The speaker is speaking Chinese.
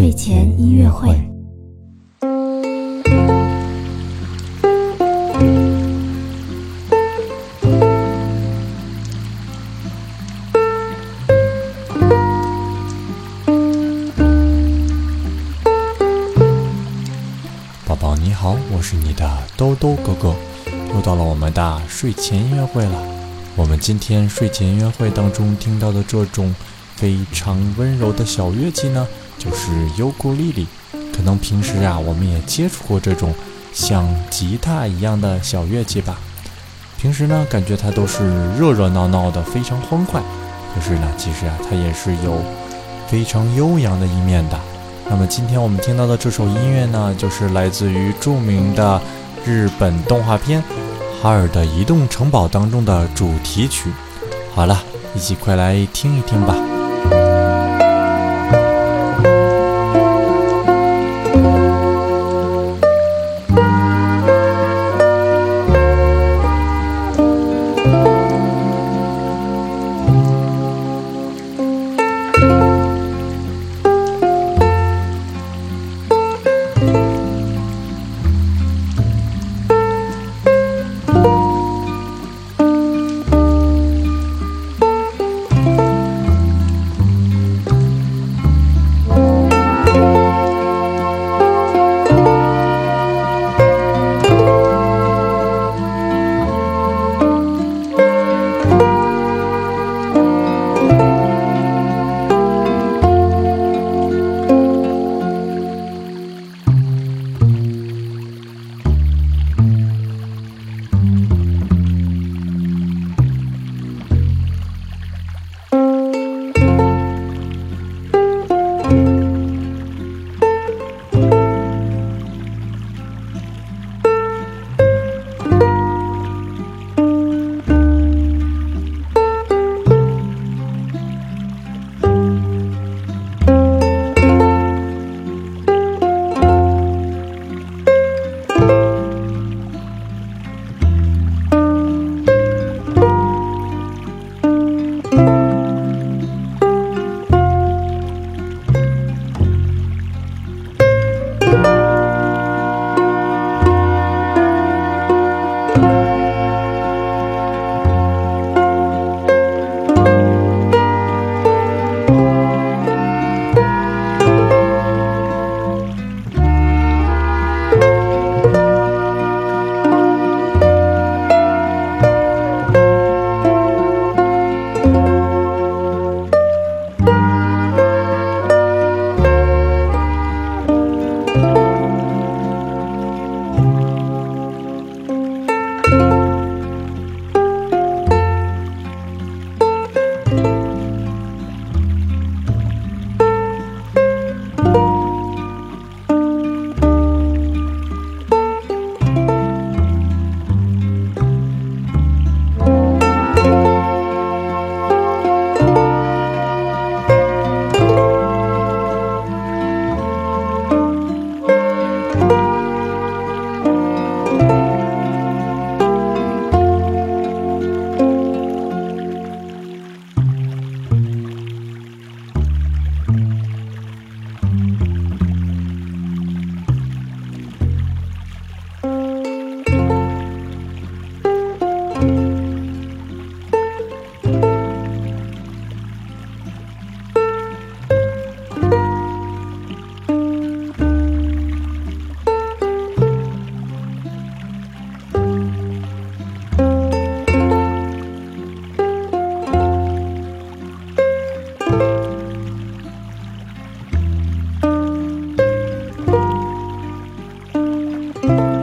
睡前音乐会。宝宝你好，我是你的兜兜哥哥，又到了我们的睡前音乐会了。我们今天睡前音乐会当中听到的这种非常温柔的小乐器呢，就是尤克里里。可能平时啊，我们也接触过这种像吉他一样的小乐器吧。平时呢，感觉它都是热热闹闹的，非常欢快。可是呢，其实啊，它也是有非常悠扬的一面的。那么今天我们听到的这首音乐呢，就是来自于著名的日本动画片《哈尔的移动城堡》当中的主题曲。好了，一起快来听一听吧。Bye.